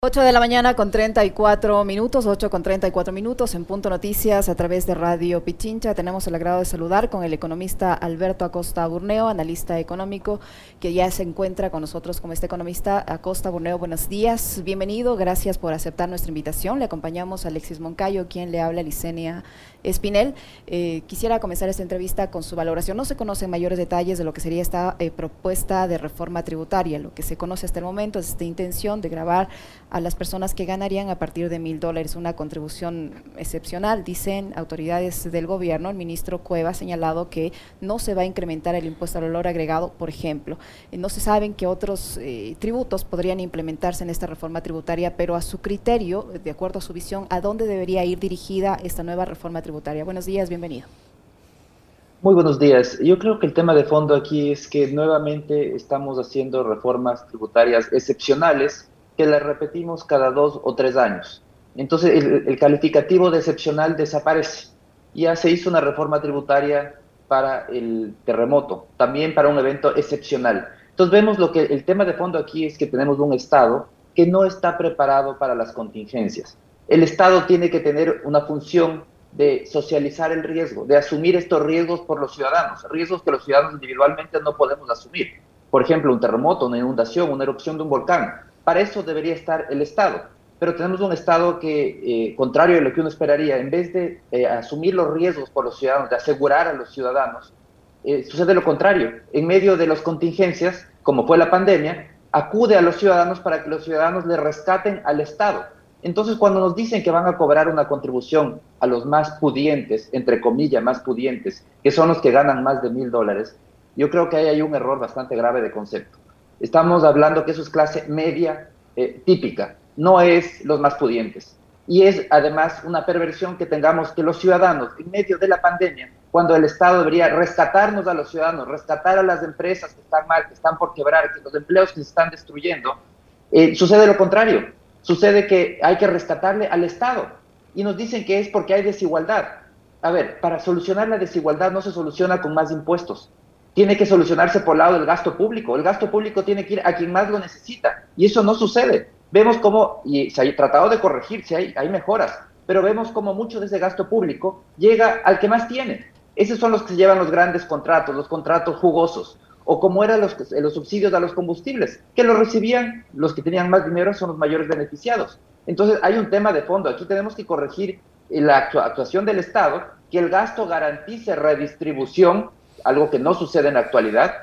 8 de la mañana con 34 minutos, 8 con 34 minutos en Punto Noticias a través de Radio Pichincha. Tenemos el agrado de saludar con el economista Alberto Acosta Burneo, analista económico, que ya se encuentra con nosotros como este economista. Acosta Burneo, buenos días, bienvenido, gracias por aceptar nuestra invitación. Le acompañamos a Alexis Moncayo, quien le habla a Licenia Espinel. Eh, quisiera comenzar esta entrevista con su valoración. No se conocen mayores detalles de lo que sería esta eh, propuesta de reforma tributaria. Lo que se conoce hasta el momento es esta intención de grabar a las personas que ganarían a partir de mil dólares una contribución excepcional. Dicen autoridades del gobierno, el ministro Cueva ha señalado que no se va a incrementar el impuesto al valor agregado, por ejemplo. Eh, no se saben qué otros tributos podrían implementarse en esta reforma tributaria, pero a su criterio, de acuerdo a su visión, ¿a dónde debería ir dirigida esta nueva reforma tributaria? Tributaria. Buenos días, bienvenido. Muy buenos días. Yo creo que el tema de fondo aquí es que nuevamente estamos haciendo reformas tributarias excepcionales que las repetimos cada dos o tres años. Entonces el, calificativo de excepcional desaparece. Ya se hizo una reforma tributaria para el terremoto, también para un evento excepcional. Entonces vemos lo que el tema de fondo aquí es que tenemos un Estado que no está preparado para las contingencias. El Estado tiene que tener una función de socializar el riesgo, de asumir estos riesgos por los ciudadanos, riesgos que los ciudadanos individualmente no podemos asumir. Por ejemplo, un terremoto, una inundación, una erupción de un volcán. Para eso debería estar el Estado. Pero tenemos un Estado que, eh, contrario a lo que uno esperaría, en vez de eh, asumir los riesgos por los ciudadanos, de asegurar a los ciudadanos, eh, sucede lo contrario. En medio de las contingencias, como fue la pandemia, acude a los ciudadanos para que los ciudadanos le rescaten al Estado entonces, cuando nos dicen que van a cobrar una contribución a los más pudientes, entre comillas, más pudientes, que son los que ganan más de mil dólares, yo creo que ahí hay un error bastante grave de concepto. Estamos hablando que eso es clase media eh, típica, no es los más pudientes. Y es además una perversión que tengamos que los ciudadanos, en medio de la pandemia, cuando el Estado debería rescatarnos a los ciudadanos, rescatar a las empresas que están mal, que están por quebrar, que los empleos que se están destruyendo, eh, sucede lo contrario sucede que hay que rescatarle al Estado y nos dicen que es porque hay desigualdad. A ver, para solucionar la desigualdad no se soluciona con más impuestos. Tiene que solucionarse por el lado del gasto público. El gasto público tiene que ir a quien más lo necesita. Y eso no sucede. Vemos cómo, y se ha tratado de corregir, si hay, mejoras, pero vemos cómo mucho de ese gasto público llega al que más tiene. Esos son los que llevan los grandes contratos, los contratos jugosos o como eran los, los subsidios a los combustibles, que los recibían los que tenían más dinero son los mayores beneficiados. Entonces hay un tema de fondo, aquí tenemos que corregir la actuación del Estado, que el gasto garantice redistribución, algo que no sucede en la actualidad,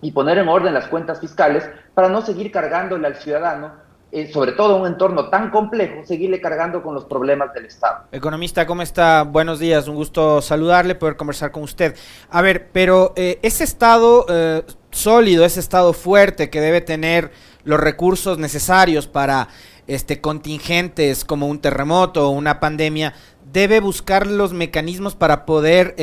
y poner en orden las cuentas fiscales para no seguir cargándole al ciudadano eh, sobre todo en un entorno tan complejo, seguirle cargando con los problemas del Estado. Economista, ¿cómo está? Buenos días, un gusto saludarle, poder conversar con usted. A ver, pero eh, ese Estado eh, sólido, ese Estado fuerte que debe tener los recursos necesarios para este, contingentes como un terremoto o una pandemia, debe buscar los mecanismos para poder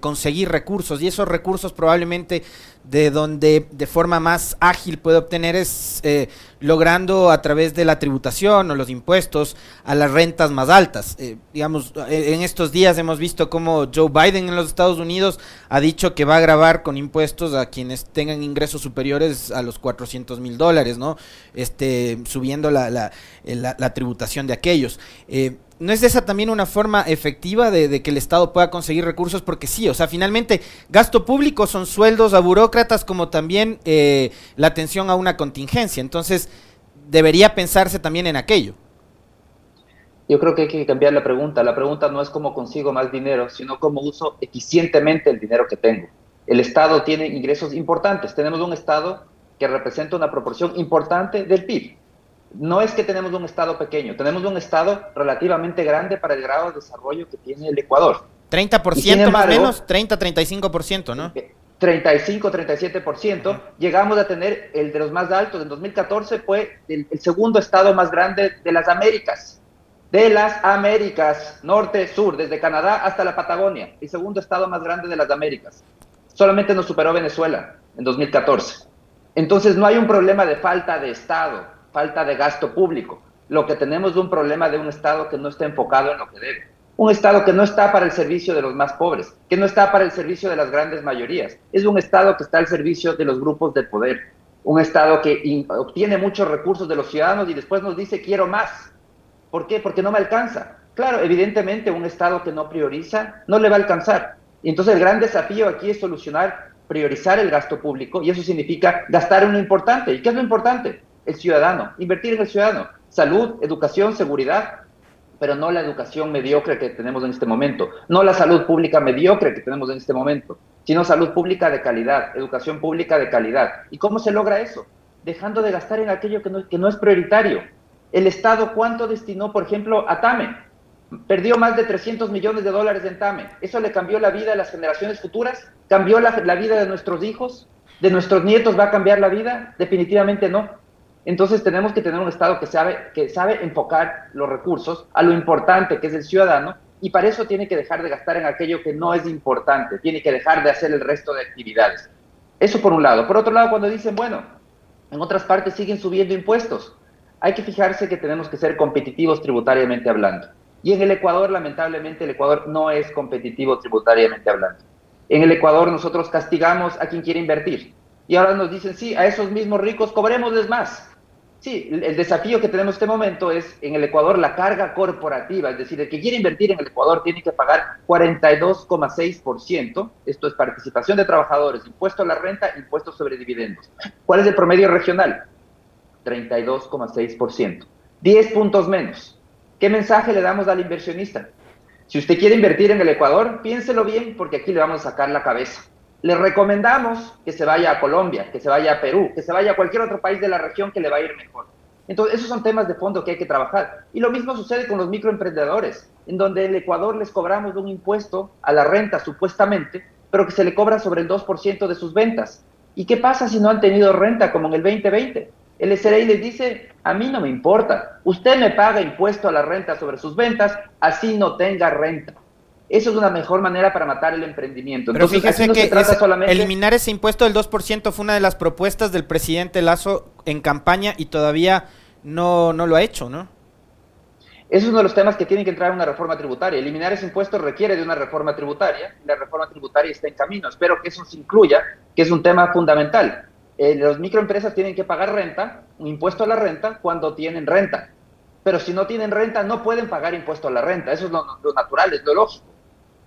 conseguir recursos y esos recursos probablemente de donde de forma más ágil puede obtener es eh, logrando a través de la tributación o los impuestos a las rentas más altas. Eh, digamos, eh, en estos días hemos visto cómo Joe Biden en los Estados Unidos ha dicho que va a grabar con impuestos a quienes tengan ingresos superiores a los 400 mil dólares, ¿no? Este, subiendo la, la, la, tributación de aquellos. ¿No es esa también una forma efectiva de, que el Estado pueda conseguir recursos? Porque sí, o sea, finalmente, gasto público son sueldos a burócratas como también eh, la atención a una contingencia. Entonces, debería pensarse también en aquello. Yo creo que hay que cambiar la pregunta. La pregunta no es cómo consigo más dinero, sino cómo uso eficientemente el dinero que tengo. El Estado tiene ingresos importantes. Tenemos un Estado que representa una proporción importante del PIB no es que tenemos un estado pequeño, tenemos un estado relativamente grande para el grado de desarrollo que tiene el Ecuador. 30% más o menos, 30-35%, ¿no? 35-37%, eh, llegamos a tener el de los más altos. En 2014 fue el, segundo estado más grande de las Américas. De las Américas, norte, sur, desde Canadá hasta la Patagonia, el segundo estado más grande de las Américas. Solamente nos superó Venezuela en 2014. Entonces no hay un problema de falta de Estado falta de gasto público. Lo que tenemos es un problema de un Estado que no está enfocado en lo que debe. Un Estado que no está para el servicio de los más pobres, que no está para el servicio de las grandes mayorías. Es un Estado que está al servicio de los grupos de poder. un Estado que obtiene muchos recursos de los ciudadanos y después nos dice quiero más. ¿Por qué? Porque no me alcanza. Claro, evidentemente un Estado que no prioriza no le va a alcanzar. Y entonces el gran desafío aquí es solucionar, priorizar el gasto público y eso significa gastar en lo importante. ¿Y qué es lo importante? El ciudadano, invertir en el ciudadano. Salud, educación, seguridad, pero no la educación mediocre que tenemos en este momento, no la salud pública mediocre que tenemos en este momento, sino salud pública de calidad, educación pública de calidad. ¿Y cómo se logra eso? Dejando de gastar en aquello que no, que no es prioritario. El Estado, ¿cuánto destinó, por ejemplo, a TAME? Perdió más de 300 millones de dólares en TAME. ¿Eso le cambió la vida a las generaciones futuras? ¿Cambió la, la vida de nuestros hijos? ¿De nuestros nietos va a cambiar la vida? Definitivamente no. Entonces tenemos que tener un Estado que sabe, que sabe enfocar los recursos a lo importante que es el ciudadano y para eso tiene que dejar de gastar en aquello que no es importante, tiene que dejar de hacer el resto de actividades. Eso por un lado. Por otro lado, cuando dicen, bueno, en otras partes siguen subiendo impuestos, hay que fijarse que tenemos que ser competitivos tributariamente hablando. Y en el Ecuador, lamentablemente, el Ecuador no es competitivo tributariamente hablando. En el Ecuador nosotros castigamos a quien quiere invertir. Y ahora nos dicen, sí, a esos mismos ricos cobremosles más. Sí, el desafío que tenemos en este momento es en el Ecuador la carga corporativa, es decir, el que quiere invertir en el Ecuador tiene que pagar 42,6%, esto es participación de trabajadores, impuesto a la renta, impuestos sobre dividendos. ¿Cuál es el promedio regional? 32,6%, 10 puntos menos. ¿Qué mensaje le damos al inversionista? Si usted quiere invertir en el Ecuador, piénselo bien porque aquí le vamos a sacar la cabeza le recomendamos que se vaya a Colombia, que se vaya a Perú, que se vaya a cualquier otro país de la región que le va a ir mejor. Entonces, esos son temas de fondo que hay que trabajar. Y lo mismo sucede con los microemprendedores, en donde en Ecuador les cobramos un impuesto a la renta, supuestamente, pero que se le cobra sobre el 2% de sus ventas. ¿Y qué pasa si no han tenido renta como en el 2020? El SRI les dice, a mí no me importa, usted me paga impuesto a la renta sobre sus ventas, así no tenga renta. Eso es una mejor manera para matar el emprendimiento. Pero fíjese que eliminar ese impuesto del 2% fue una de las propuestas del presidente Lazo en campaña y todavía no, no lo ha hecho, ¿no? Eso es uno de los temas que tienen que entrar en una reforma tributaria. Eliminar ese impuesto requiere de una reforma tributaria. La reforma tributaria está en camino. Espero que eso se incluya, que es un tema fundamental. Eh, las microempresas tienen que pagar renta, un impuesto a la renta, cuando tienen renta. Pero si no tienen renta, no pueden pagar impuesto a la renta. Eso es lo natural, es lo lógico.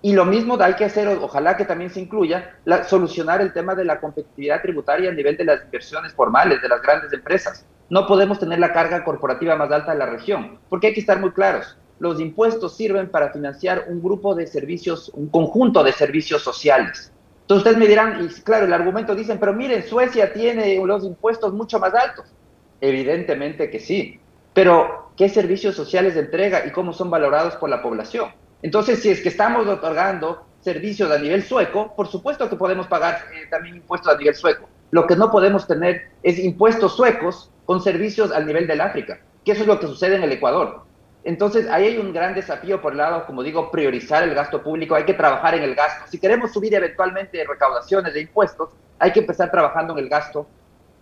Y lo mismo hay que hacer, ojalá que también se incluya, la, solucionar el tema de la competitividad tributaria a nivel de las inversiones formales, de las grandes empresas. No podemos tener la carga corporativa más alta de la región, porque hay que estar muy claros. Los impuestos sirven para financiar un grupo de servicios, un conjunto de servicios sociales. Entonces ustedes me dirán, y claro, el argumento dicen, pero miren, Suecia tiene los impuestos mucho más altos. Evidentemente que sí, pero ¿qué servicios sociales entrega y cómo son valorados por la población? Entonces, si es que estamos otorgando servicios a nivel sueco, por supuesto que podemos pagar eh, también impuestos a nivel sueco. Lo que no podemos tener es impuestos suecos con servicios al nivel del África, que eso es lo que sucede en el Ecuador. Entonces, ahí hay un gran desafío por el lado, como digo, priorizar el gasto público, hay que trabajar en el gasto. Si queremos subir eventualmente recaudaciones de impuestos, hay que empezar trabajando en el gasto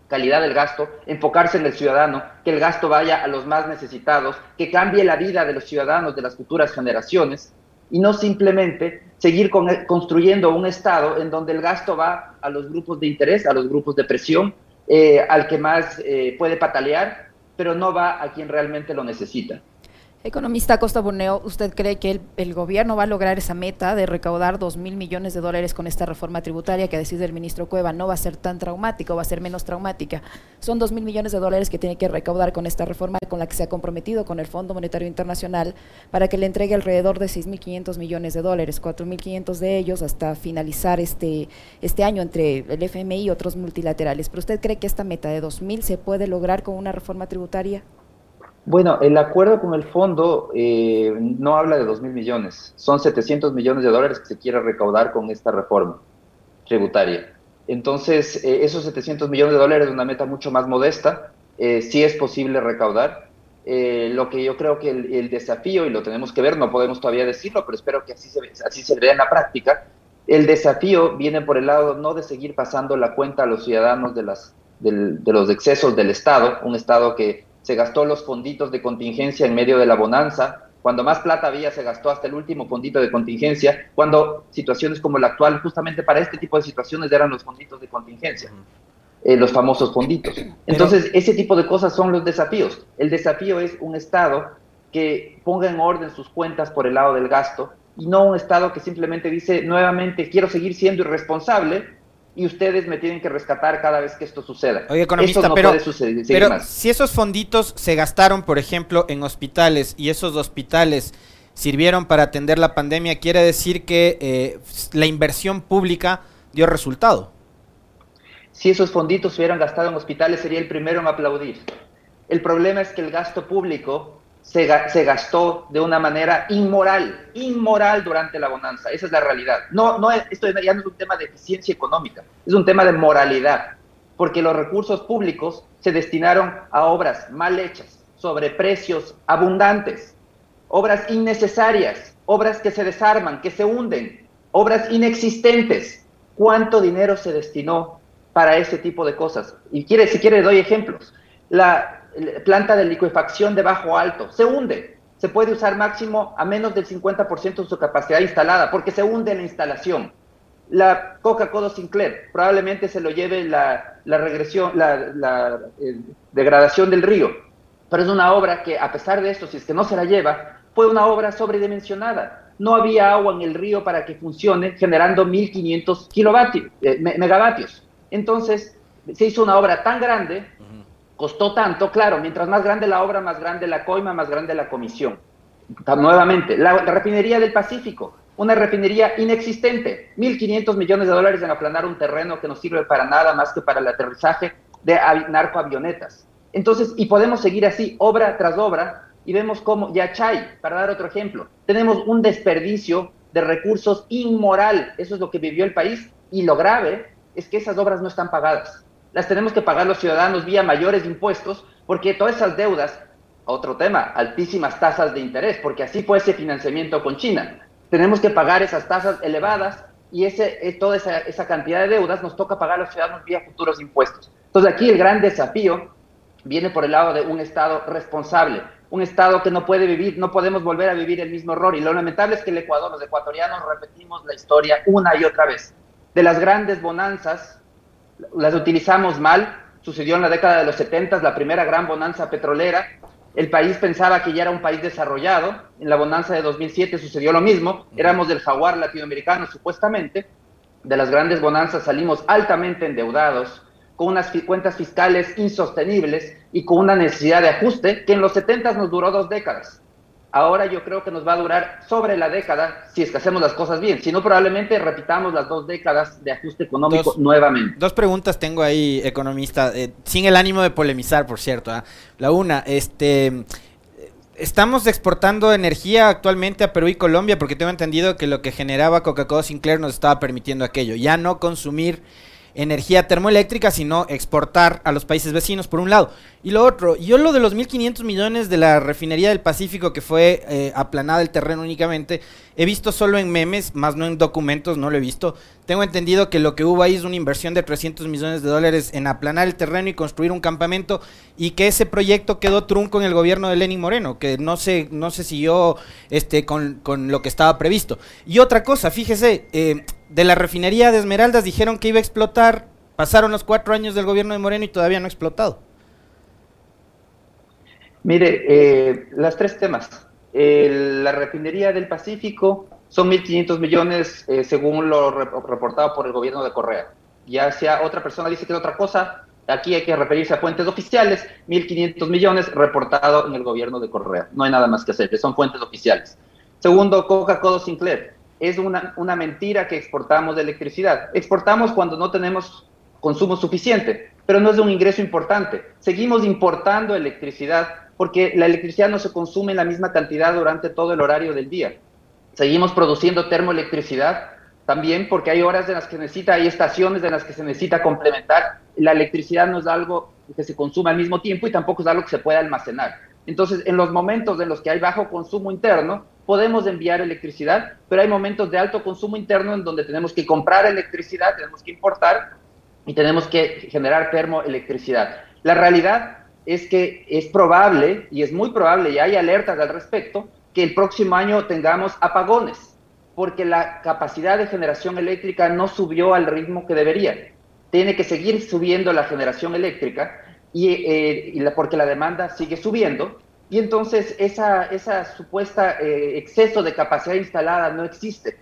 calidad del gasto, enfocarse en el ciudadano, que el gasto vaya a los más necesitados, que cambie la vida de los ciudadanos de las futuras generaciones y no simplemente seguir construyendo un Estado en donde el gasto va a los grupos de interés, a los grupos de presión, eh, al que más eh, puede patalear, pero no va a quien realmente lo necesita. Economista Costa Borneo, ¿usted cree que el, gobierno va a lograr esa meta de recaudar dos mil millones de dólares con esta reforma tributaria que decide el ministro Cueva no va a ser tan traumática va a ser menos traumática? Son dos mil millones de dólares que tiene que recaudar con esta reforma con la que se ha comprometido con el Fondo Monetario Internacional para que le entregue alrededor de 6.500 millones de dólares, 4.500 de ellos hasta finalizar este, este año entre el FMI y otros multilaterales. ¿Pero usted cree que esta meta de dos mil se puede lograr con una reforma tributaria? Bueno, el acuerdo con el fondo eh, no habla de 2 mil millones, son 700 millones de dólares que se quiere recaudar con esta reforma tributaria. Entonces, eh, esos 700 millones de dólares es una meta mucho más modesta, eh, sí es posible recaudar. lo que yo creo que el, desafío, y lo tenemos que ver, no podemos todavía decirlo, pero espero que así se, así se vea en la práctica, el desafío viene por el lado no de seguir pasando la cuenta a los ciudadanos de, las, de los excesos del Estado, un Estado que se gastó los fonditos de contingencia en medio de la bonanza, cuando más plata había se gastó hasta el último fondito de contingencia, cuando situaciones como la actual, justamente para este tipo de situaciones eran los fonditos de contingencia. eh, los famosos fonditos. Entonces, ese tipo de cosas son los desafíos. El desafío es un Estado que ponga en orden sus cuentas por el lado del gasto y no un Estado que simplemente dice nuevamente quiero seguir siendo irresponsable y ustedes me tienen que rescatar cada vez que esto suceda. Oye, economista, pero, pero si esos fonditos se gastaron, por ejemplo, en hospitales y esos hospitales sirvieron para atender la pandemia, quiere decir que eh, la inversión pública dio resultado. Si esos fonditos se hubieran gastado en hospitales, sería el primero en aplaudir. El problema es que el gasto público se, gastó de una manera inmoral, inmoral durante la bonanza. Esa es la realidad. No, no, esto ya no es un tema de eficiencia económica, es un tema de moralidad, porque los recursos públicos se destinaron a obras mal hechas, sobre precios abundantes, obras innecesarias, obras que se desarman, que se hunden, obras inexistentes. ¿Cuánto dinero se destinó para ese tipo de cosas? Y quiere, si quiere, doy ejemplos. La, planta de liquefacción de bajo alto, se hunde. Se puede usar máximo a menos del 50% de su capacidad instalada, porque se hunde la instalación. La Coca-Cola Sinclair probablemente se lo lleve la, regresión, la, degradación del río, pero es una obra que a pesar de esto, si es que no se la lleva, fue una obra sobredimensionada. No había agua en el río para que funcione, generando 1.500 kilovatios, eh, megavatios. Entonces, se hizo una obra tan grande costó tanto, claro, mientras más grande la obra, más grande la coima, más grande la comisión. Nuevamente, la, refinería del Pacífico, una refinería inexistente, 1.500 millones de dólares en aplanar un terreno que no sirve para nada más que para el aterrizaje de narcoavionetas. Entonces, y podemos seguir así, obra tras obra, y vemos cómo Yachay, para dar otro ejemplo, tenemos un desperdicio de recursos inmoral, eso es lo que vivió el país, y lo grave es que esas obras no están pagadas las tenemos que pagar los ciudadanos vía mayores impuestos, porque todas esas deudas, otro tema, altísimas tasas de interés, porque así fue ese financiamiento con China. Tenemos que pagar esas tasas elevadas y ese, eh, toda esa, esa cantidad de deudas nos toca pagar a los ciudadanos vía futuros impuestos. Entonces aquí el gran desafío viene por el lado de un Estado responsable, un Estado que no puede vivir, no podemos volver a vivir el mismo error. Y lo lamentable es que el Ecuador, los ecuatorianos, repetimos la historia una y otra vez. De las grandes bonanzas las utilizamos mal. Sucedió en la década de los 70, la primera gran bonanza petrolera. El país pensaba que ya era un país desarrollado. En la bonanza de 2007 sucedió lo mismo. Éramos del jaguar latinoamericano, supuestamente. De las grandes bonanzas salimos altamente endeudados, con unas cuentas fiscales insostenibles y con una necesidad de ajuste que en los 70 nos duró dos décadas. Ahora yo creo que nos va a durar sobre la década si es que hacemos las cosas bien. Si no, probablemente repitamos las dos décadas de ajuste económico nuevamente. Dos preguntas tengo ahí, economista, eh, sin el ánimo de polemizar, por cierto. ¿ah? La una, este, estamos exportando energía actualmente a Perú y Colombia porque tengo entendido que lo que generaba Coca-Cola Sinclair nos estaba permitiendo aquello, ya no consumir energía termoeléctrica, sino exportar a los países vecinos, por un lado. Y lo otro, yo lo de los 1.500 millones de la refinería del Pacífico, que fue eh, aplanada el terreno únicamente, he visto solo en memes, más no en documentos, no lo he visto. Tengo entendido que lo que hubo ahí es una inversión de 300 millones de dólares en aplanar el terreno y construir un campamento, y que ese proyecto quedó trunco en el gobierno de Lenin Moreno, que no se, no se siguió este, con, con lo que estaba previsto. Y otra cosa, fíjese, eh, de la refinería de Esmeraldas dijeron que iba a explotar, pasaron los cuatro años del gobierno de Moreno y todavía no ha explotado. Mire, eh, las tres temas. la refinería del Pacífico son 1.500 millones eh, según lo reportado por el gobierno de Correa. Ya sea otra persona dice que es otra cosa, aquí hay que referirse a fuentes oficiales, 1.500 millones reportado en el gobierno de Correa. No hay nada más que hacer, son fuentes oficiales. Segundo, Coca-Cola Sinclair es una, una mentira que exportamos de electricidad. Exportamos cuando no tenemos consumo suficiente, pero no es un ingreso importante. Seguimos importando electricidad porque la electricidad no se consume en la misma cantidad durante todo el horario del día. Seguimos produciendo termoelectricidad también porque hay horas en las que necesita, hay estaciones en las que se necesita complementar. La electricidad no es algo que se consume al mismo tiempo y tampoco es algo que se puede almacenar. Entonces, en los momentos en los que hay bajo consumo interno, podemos enviar electricidad, pero hay momentos de alto consumo interno en donde tenemos que comprar electricidad, tenemos que importar y tenemos que generar termoelectricidad. La realidad es que es probable, y es muy probable, y hay alertas al respecto, que el próximo año tengamos apagones, porque la capacidad de generación eléctrica no subió al ritmo que debería. tiene que seguir subiendo la generación eléctrica y, eh, porque la demanda sigue subiendo y entonces esa, supuesta eh, exceso de capacidad instalada no existe.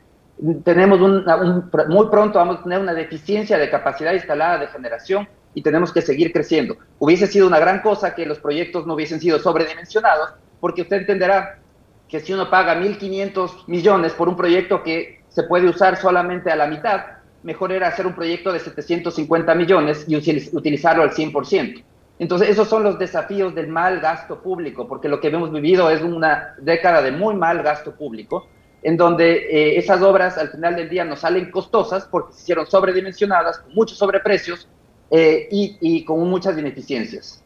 Tenemos muy pronto vamos a tener una deficiencia de capacidad instalada de generación y tenemos que seguir creciendo. Hubiese sido una gran cosa que los proyectos no hubiesen sido sobredimensionados, porque usted entenderá que si uno paga 1.500 millones por un proyecto que se puede usar solamente a la mitad, mejor era hacer un proyecto de 750 millones y utilizarlo al 100%. Entonces, esos son los desafíos del mal gasto público, porque lo que hemos vivido es una década de muy mal gasto público, en donde eh, esas obras al final del día nos salen costosas porque se hicieron sobredimensionadas, con muchos sobreprecios eh, y con muchas ineficiencias.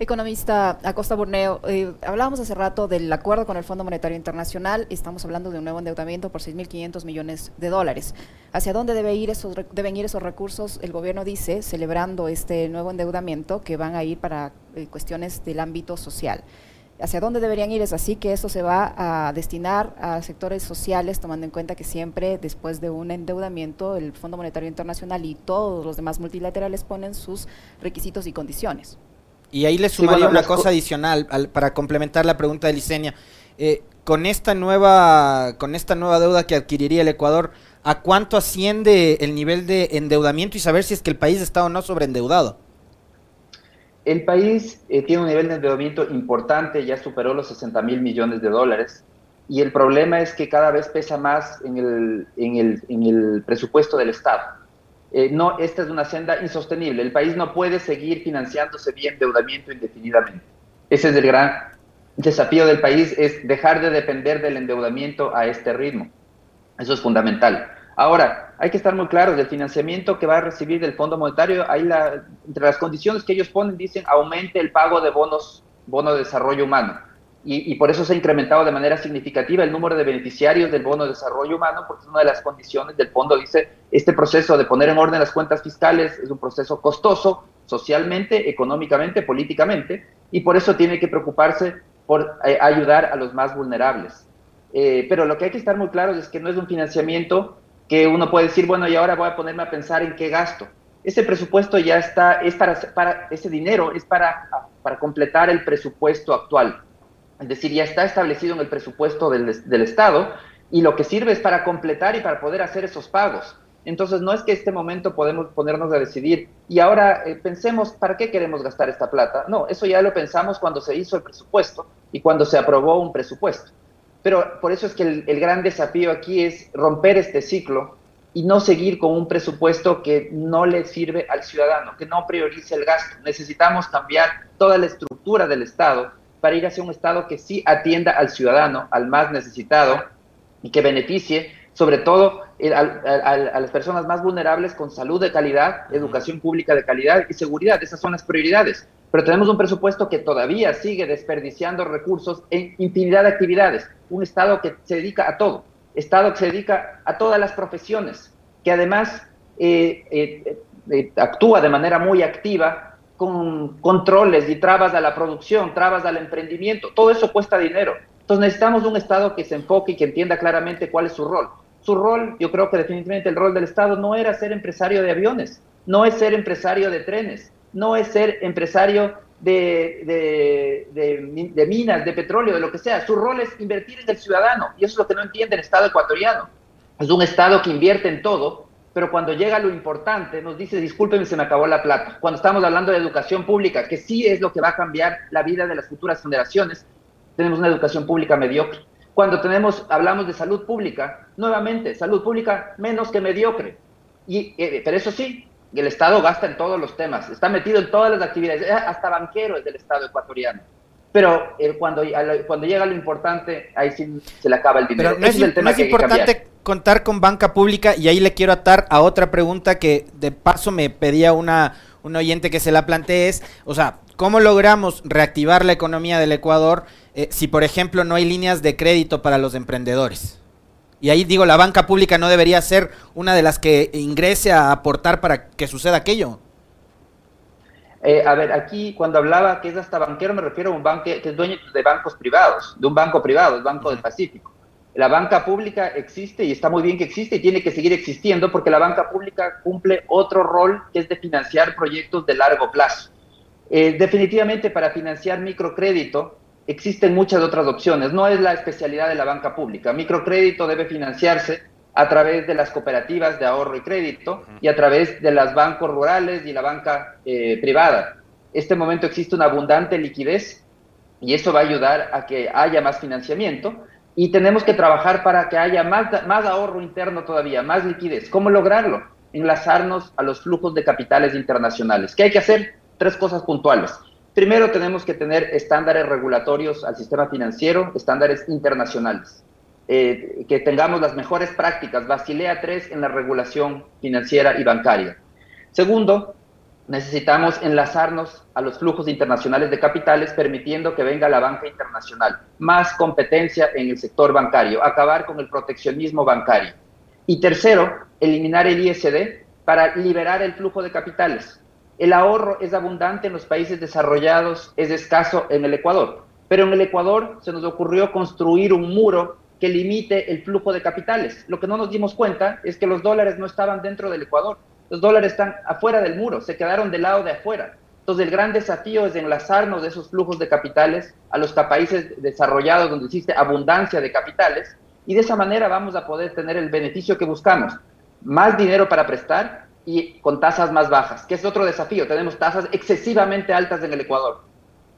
Economista Acosta Burneo, eh, hablábamos hace rato del acuerdo con el Fondo Monetario Internacional, estamos hablando de un nuevo endeudamiento por 6.500 millones de dólares. ¿Hacia dónde debe ir esos, deben ir esos recursos? El gobierno dice, celebrando este nuevo endeudamiento, que van a ir para eh, cuestiones del ámbito social. ¿Hacia dónde deberían ir? Es así que eso se va a destinar a sectores sociales, tomando en cuenta que siempre después de un endeudamiento el Fondo Monetario Internacional y todos los demás multilaterales ponen sus requisitos y condiciones. Y ahí le sumaría una cosa adicional para complementar la pregunta de Licenia. Eh, con esta nueva con esta nueva deuda que adquiriría el Ecuador, ¿a cuánto asciende el nivel de endeudamiento y saber si es que el país está o no sobreendeudado? El país eh, tiene un nivel de endeudamiento importante, ya superó los 60 mil millones de dólares, y el problema es que cada vez pesa más en el, en el, en el presupuesto del Estado. Eh, no, esta es una senda insostenible. El país no puede seguir financiándose vía endeudamiento indefinidamente. Ese es el gran desafío del país, es dejar de depender del endeudamiento a este ritmo. Eso es fundamental. Ahora, hay que estar muy claros, del financiamiento que va a recibir del Fondo Monetario, entre las condiciones que ellos ponen, dicen, aumente el pago de bonos, bono de desarrollo humano y, por eso se ha incrementado de manera significativa el número de beneficiarios del bono de desarrollo humano, porque es una de las condiciones del fondo. Dice, este proceso de poner en orden las cuentas fiscales es un proceso costoso socialmente, económicamente, políticamente, y por eso tiene que preocuparse por eh, ayudar a los más vulnerables. Eh, pero lo que hay que estar muy claro es que no es un financiamiento que uno puede decir, bueno, y ahora voy a ponerme a pensar en qué gasto. Ese presupuesto ya está, es para, ese dinero es para completar el presupuesto actual es decir, ya está establecido en el presupuesto del, del, Estado y lo que sirve es para completar y para poder hacer esos pagos. Entonces, no es que este momento podemos ponernos a decidir y ahora eh, pensemos para qué queremos gastar esta plata. No, eso ya lo pensamos cuando se hizo el presupuesto y cuando se aprobó un presupuesto. Pero por eso es que el, el gran desafío aquí es romper este ciclo y no seguir con un presupuesto que no le sirve al ciudadano, que no priorice el gasto. Necesitamos cambiar toda la estructura del Estado para ir hacia un Estado que sí atienda al ciudadano, al más necesitado y que beneficie sobre todo a, las personas más vulnerables con salud de calidad, educación pública de calidad y seguridad. Esas son las prioridades. Pero tenemos un presupuesto que todavía sigue desperdiciando recursos en infinidad de actividades. Un Estado que se dedica a todo. Estado que se dedica a todas las profesiones, que además eh, eh, eh, actúa de manera muy activa con controles y trabas a la producción, trabas al emprendimiento, todo eso cuesta dinero. Entonces necesitamos un Estado que se enfoque y que entienda claramente cuál es su rol. Su rol, yo creo que definitivamente el rol del Estado no era ser empresario de aviones, no es ser empresario de trenes, no es ser empresario de, de, minas, de petróleo, de lo que sea. Su rol es invertir en el ciudadano y eso es lo que no entiende el Estado ecuatoriano. Es un Estado que invierte en todo, pero cuando llega lo importante nos dice, discúlpeme, se me acabó la plata. Cuando estamos hablando de educación pública, que sí es lo que va a cambiar la vida de las futuras generaciones, tenemos una educación pública mediocre. Cuando hablamos de salud pública, nuevamente, salud pública menos que mediocre. Y, eh, pero eso sí, el Estado gasta en todos los temas, está metido en todas las actividades, hasta banquero es del Estado ecuatoriano. Pero eh, cuando, cuando llega lo importante, ahí sí se le acaba el dinero. no es, el tema importante contar con banca pública y ahí le quiero atar a otra pregunta que de paso me pedía una, un oyente que se la plantee es, o sea, ¿cómo logramos reactivar la economía del Ecuador eh, si, por ejemplo, no hay líneas de crédito para los emprendedores? Y ahí digo, la banca pública no debería ser una de las que ingrese a aportar para que suceda aquello. Eh, a ver, aquí cuando hablaba que es hasta banquero me refiero a un banco que es dueño de bancos privados, de un banco privado, el Banco del Pacífico. La banca pública existe y está muy bien que existe y tiene que seguir existiendo porque la banca pública cumple otro rol que es de financiar proyectos de largo plazo. Eh, definitivamente para financiar microcrédito existen muchas otras opciones, no es la especialidad de la banca pública. Microcrédito debe financiarse a través de las cooperativas de ahorro y crédito y a través de las bancos rurales y la banca eh, privada. Este momento existe una abundante liquidez y eso va a ayudar a que haya más financiamiento y tenemos que trabajar para que haya más, más ahorro interno todavía, más liquidez. ¿Cómo lograrlo? Enlazarnos a los flujos de capitales internacionales. ¿Qué hay que hacer? Tres cosas puntuales. Primero, tenemos que tener estándares regulatorios al sistema financiero, estándares internacionales. Eh, que tengamos las mejores prácticas, Basilea 3 en la regulación financiera y bancaria. Segundo, necesitamos enlazarnos a los flujos internacionales de capitales, permitiendo que venga la banca internacional, más competencia en el sector bancario, acabar con el proteccionismo bancario. Y tercero, eliminar el ISD para liberar el flujo de capitales. El ahorro es abundante en los países desarrollados, es escaso en el Ecuador, pero en el Ecuador se nos ocurrió construir un muro que limite el flujo de capitales. Lo que no nos dimos cuenta es que los dólares no estaban dentro del Ecuador los dólares están afuera del muro, se quedaron del lado de afuera. Entonces el gran desafío es enlazarnos de esos flujos de capitales a los países desarrollados donde existe abundancia de capitales y de esa manera vamos a poder tener el beneficio que buscamos, más dinero para prestar y con tasas más bajas, que es otro desafío. Tenemos tasas excesivamente altas en el Ecuador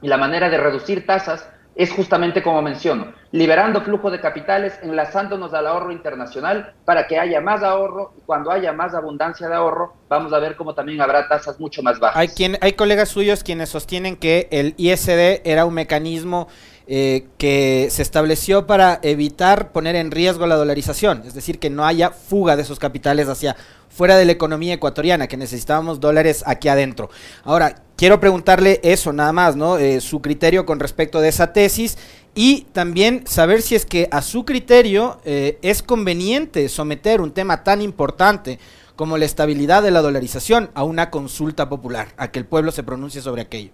y la manera de reducir tasas es justamente como menciono, liberando flujo de capitales, enlazándonos al ahorro internacional para que haya más ahorro y cuando haya más abundancia de ahorro, vamos a ver cómo también habrá tasas mucho más bajas. Hay, hay colegas suyos quienes sostienen que el ISD era un mecanismo eh, que se estableció para evitar poner en riesgo la dolarización, es decir, que no haya fuga de esos capitales hacia fuera de la economía ecuatoriana, que necesitábamos dólares aquí adentro. Ahora, quiero preguntarle eso nada más, ¿no? Eh, su criterio con respecto de esa tesis y también saber si es que a su criterio eh, es conveniente someter un tema tan importante como la estabilidad de la dolarización a una consulta popular, a que el pueblo se pronuncie sobre aquello.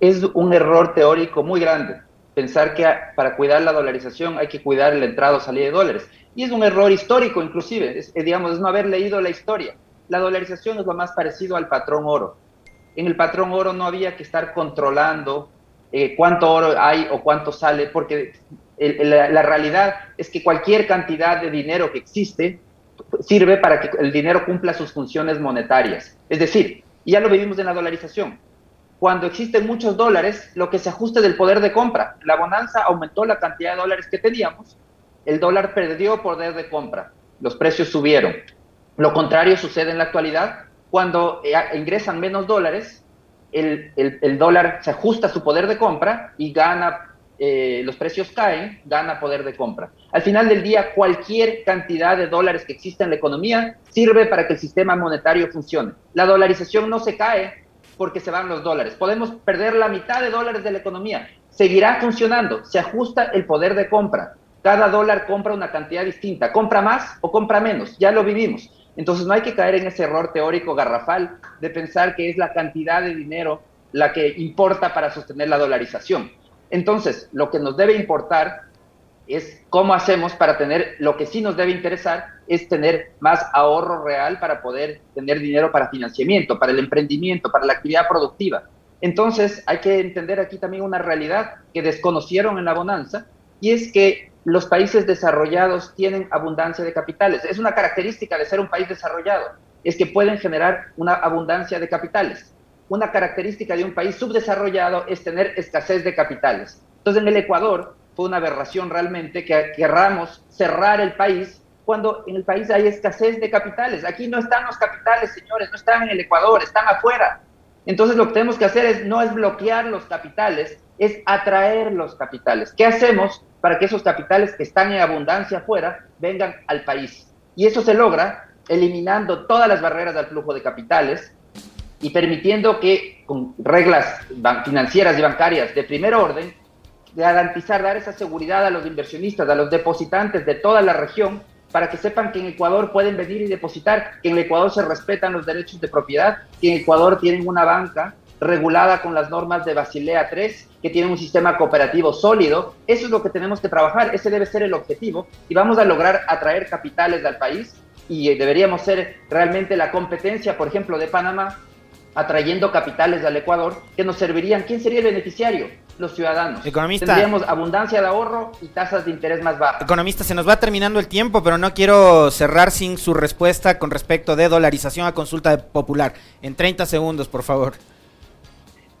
Es un error teórico muy grande pensar que para cuidar la dolarización hay que cuidar la entrada o salida de dólares. Y es un error histórico inclusive, es, digamos, es no haber leído la historia. La dolarización es lo más parecido al patrón oro en el patrón oro no había que estar controlando eh, cuánto oro hay o cuánto sale, porque la, realidad es que cualquier cantidad de dinero que existe sirve para que el dinero cumpla sus funciones monetarias. Es decir, ya lo vivimos en la dolarización. Cuando existen muchos dólares, lo que se ajuste del poder de compra. La bonanza aumentó la cantidad de dólares que teníamos, el dólar perdió poder de compra, los precios subieron. Lo contrario sucede en la actualidad, cuando eh, ingresan menos dólares, el, dólar se ajusta a su poder de compra y gana, eh, los precios caen, gana poder de compra. Al final del día, cualquier cantidad de dólares que exista en la economía sirve para que el sistema monetario funcione. La dolarización no se cae porque se van los dólares. Podemos perder la mitad de dólares de la economía. Seguirá funcionando, se ajusta el poder de compra. Cada dólar compra una cantidad distinta, compra más o compra menos, ya lo vivimos. Entonces no hay que caer en ese error teórico garrafal de pensar que es la cantidad de dinero la que importa para sostener la dolarización. Entonces, lo que nos debe importar es cómo hacemos para tener, lo que sí nos debe interesar es tener más ahorro real para poder tener dinero para financiamiento, para el emprendimiento, para la actividad productiva. Entonces, hay que entender aquí también una realidad que desconocieron en la bonanza, y es que los países desarrollados tienen abundancia de capitales. Es una característica de ser un país desarrollado, es que pueden generar una abundancia de capitales. Una característica de un país subdesarrollado es tener escasez de capitales. Entonces en el Ecuador fue una aberración realmente que querramos cerrar el país cuando en el país hay escasez de capitales. Aquí no están los capitales, señores, no están en el Ecuador, están afuera. Entonces lo que tenemos que hacer es no es bloquear los capitales, es atraer los capitales. ¿Qué hacemos? para que esos capitales que están en abundancia afuera vengan al país. Y eso se logra eliminando todas las barreras del flujo de capitales y permitiendo que con reglas financieras y bancarias de primer orden, garantizar, dar esa seguridad a los inversionistas, a los depositantes de toda la región, para que sepan que en Ecuador pueden venir y depositar, que en Ecuador se respetan los derechos de propiedad, que en Ecuador tienen una banca regulada con las normas de Basilea III, que tiene un sistema cooperativo sólido. Eso es lo que tenemos que trabajar, ese debe ser el objetivo y vamos a lograr atraer capitales al país y deberíamos ser realmente la competencia, por ejemplo, de Panamá, atrayendo capitales al Ecuador que nos servirían. ¿Quién sería el beneficiario? Los ciudadanos. Economista. Tendríamos abundancia de ahorro y tasas de interés más bajas. Economista, se nos va terminando el tiempo, pero no quiero cerrar sin su respuesta con respecto de dolarización a consulta popular. En 30 segundos, por favor.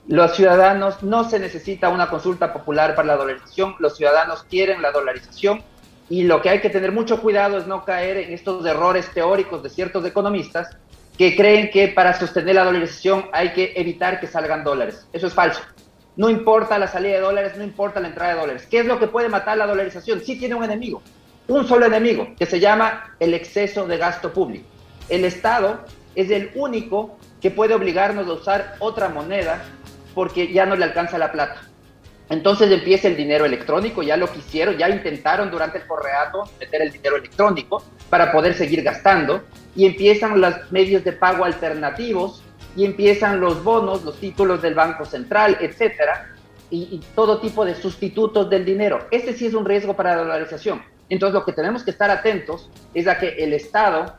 Los ciudadanos no se necesita una consulta popular para la dolarización, los ciudadanos quieren la dolarización y lo que hay que tener mucho cuidado es no caer en estos errores teóricos de ciertos economistas que creen que para sostener la dolarización hay que evitar que salgan dólares. Eso es falso. No importa la salida de dólares, no importa la entrada de dólares. ¿Qué es lo que puede matar la dolarización? Sí tiene un enemigo, un solo enemigo, que se llama el exceso de gasto público. El Estado es el único que puede obligarnos a usar otra moneda porque ya no le alcanza la plata. Entonces empieza el dinero electrónico, ya lo quisieron, ya intentaron durante el correato meter el dinero electrónico para poder seguir gastando y empiezan los medios de pago alternativos y empiezan los bonos, los títulos del Banco Central, etcétera, y, todo tipo de sustitutos del dinero. Este sí es un riesgo para la dolarización. Entonces lo que tenemos que estar atentos es a que el Estado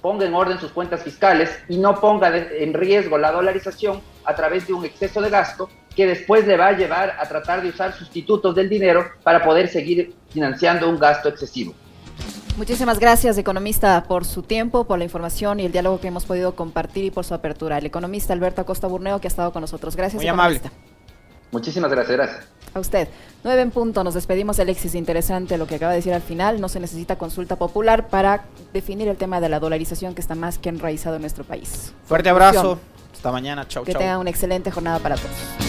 ponga en orden sus cuentas fiscales y no ponga en riesgo la dolarización a través de un exceso de gasto que después le va a llevar a tratar de usar sustitutos del dinero para poder seguir financiando un gasto excesivo. Muchísimas gracias, economista, por su tiempo, por la información y el diálogo que hemos podido compartir y por su apertura. El economista Alberto Acosta Burneo, que ha estado con nosotros. Gracias, Muy amable. Muchísimas gracias, gracias. A usted. Nueve en punto, nos despedimos, Alexis. Interesante lo que acaba de decir al final. No se necesita consulta popular para definir el tema de la dolarización que está más que enraizado en nuestro país. Fuerte abrazo. Hasta mañana. Chau, que chau. tengan una excelente jornada para todos.